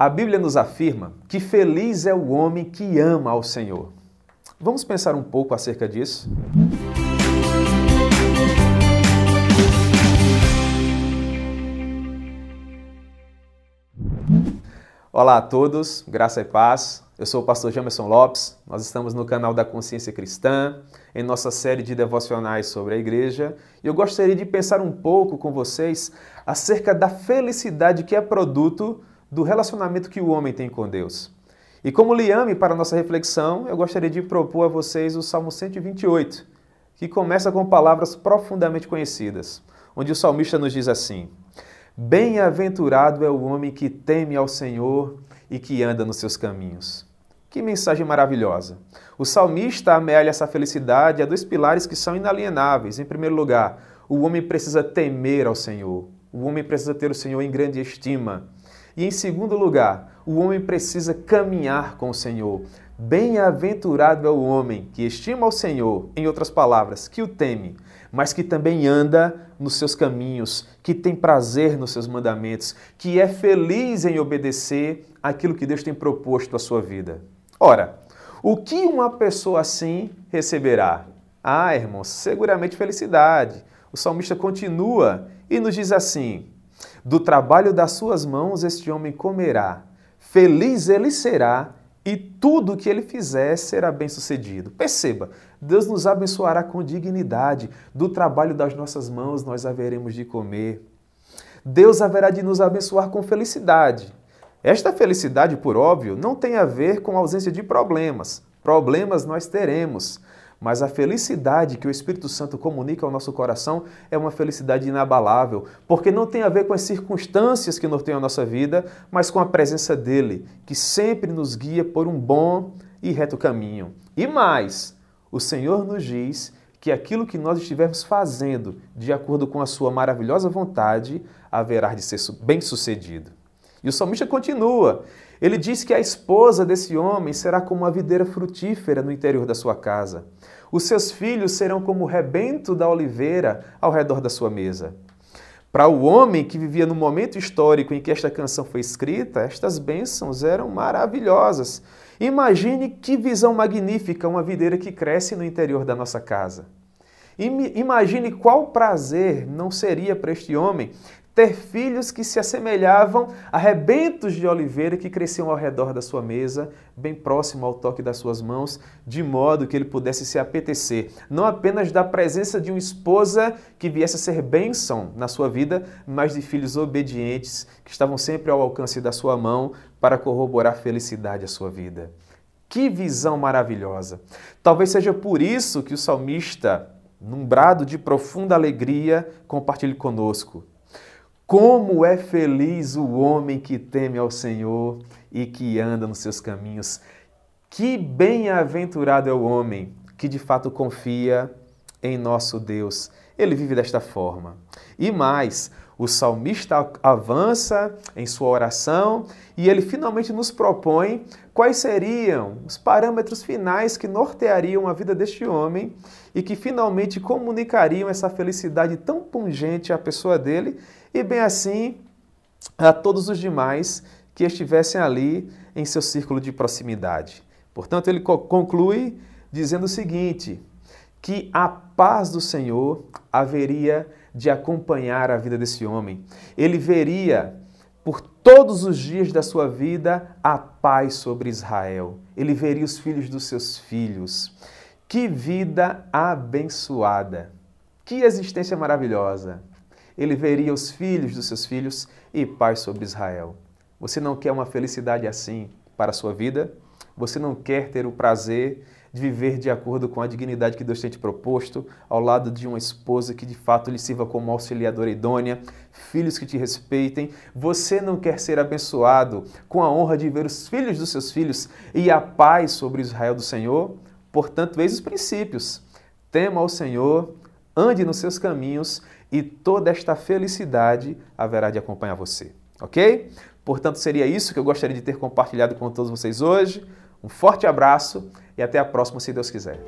A Bíblia nos afirma que feliz é o homem que ama ao Senhor. Vamos pensar um pouco acerca disso? Olá a todos, graça e paz. Eu sou o pastor Jamerson Lopes. Nós estamos no canal da Consciência Cristã, em nossa série de devocionais sobre a igreja. E eu gostaria de pensar um pouco com vocês acerca da felicidade que é produto do relacionamento que o homem tem com Deus. E como liame para a nossa reflexão, eu gostaria de propor a vocês o Salmo 128, que começa com palavras profundamente conhecidas, onde o salmista nos diz assim: Bem-aventurado é o homem que teme ao Senhor e que anda nos seus caminhos. Que mensagem maravilhosa! O salmista amealha essa felicidade a dois pilares que são inalienáveis. Em primeiro lugar, o homem precisa temer ao Senhor. O homem precisa ter o Senhor em grande estima. E em segundo lugar, o homem precisa caminhar com o Senhor. Bem-aventurado é o homem que estima o Senhor, em outras palavras, que o teme, mas que também anda nos seus caminhos, que tem prazer nos seus mandamentos, que é feliz em obedecer aquilo que Deus tem proposto à sua vida. Ora, o que uma pessoa assim receberá? Ah, irmãos, seguramente felicidade. O salmista continua e nos diz assim: do trabalho das suas mãos este homem comerá. Feliz ele será e tudo que ele fizer será bem sucedido. Perceba, Deus nos abençoará com dignidade. Do trabalho das nossas mãos nós haveremos de comer. Deus haverá de nos abençoar com felicidade. Esta felicidade, por óbvio, não tem a ver com a ausência de problemas. Problemas nós teremos. Mas a felicidade que o Espírito Santo comunica ao nosso coração é uma felicidade inabalável, porque não tem a ver com as circunstâncias que norteiam a nossa vida, mas com a presença dele, que sempre nos guia por um bom e reto caminho. E mais, o Senhor nos diz que aquilo que nós estivermos fazendo de acordo com a sua maravilhosa vontade haverá de ser bem-sucedido. E o salmista continua. Ele diz que a esposa desse homem será como uma videira frutífera no interior da sua casa. Os seus filhos serão como o rebento da oliveira ao redor da sua mesa. Para o homem que vivia no momento histórico em que esta canção foi escrita, estas bênçãos eram maravilhosas. Imagine que visão magnífica uma videira que cresce no interior da nossa casa. Imagine qual prazer não seria para este homem ter filhos que se assemelhavam a rebentos de oliveira que cresciam ao redor da sua mesa, bem próximo ao toque das suas mãos, de modo que ele pudesse se apetecer, não apenas da presença de uma esposa que viesse a ser bênção na sua vida, mas de filhos obedientes que estavam sempre ao alcance da sua mão para corroborar felicidade à sua vida. Que visão maravilhosa! Talvez seja por isso que o salmista, num brado de profunda alegria, compartilha conosco. Como é feliz o homem que teme ao Senhor e que anda nos seus caminhos. Que bem-aventurado é o homem que de fato confia em nosso Deus. Ele vive desta forma. E mais, o salmista avança em sua oração e ele finalmente nos propõe quais seriam os parâmetros finais que norteariam a vida deste homem e que finalmente comunicariam essa felicidade tão pungente à pessoa dele e bem assim a todos os demais que estivessem ali em seu círculo de proximidade. Portanto, ele conclui dizendo o seguinte: que a paz do Senhor haveria de acompanhar a vida desse homem. Ele veria por todos os dias da sua vida a paz sobre Israel. Ele veria os filhos dos seus filhos. Que vida abençoada! Que existência maravilhosa! ele veria os filhos dos seus filhos e paz sobre Israel. Você não quer uma felicidade assim para a sua vida? Você não quer ter o prazer de viver de acordo com a dignidade que Deus tem te proposto, ao lado de uma esposa que de fato lhe sirva como auxiliadora idônea, filhos que te respeitem. Você não quer ser abençoado com a honra de ver os filhos dos seus filhos e a paz sobre Israel do Senhor? Portanto, eis os princípios. Tema ao Senhor, ande nos seus caminhos e toda esta felicidade haverá de acompanhar você, ok? Portanto, seria isso que eu gostaria de ter compartilhado com todos vocês hoje. Um forte abraço e até a próxima, se Deus quiser.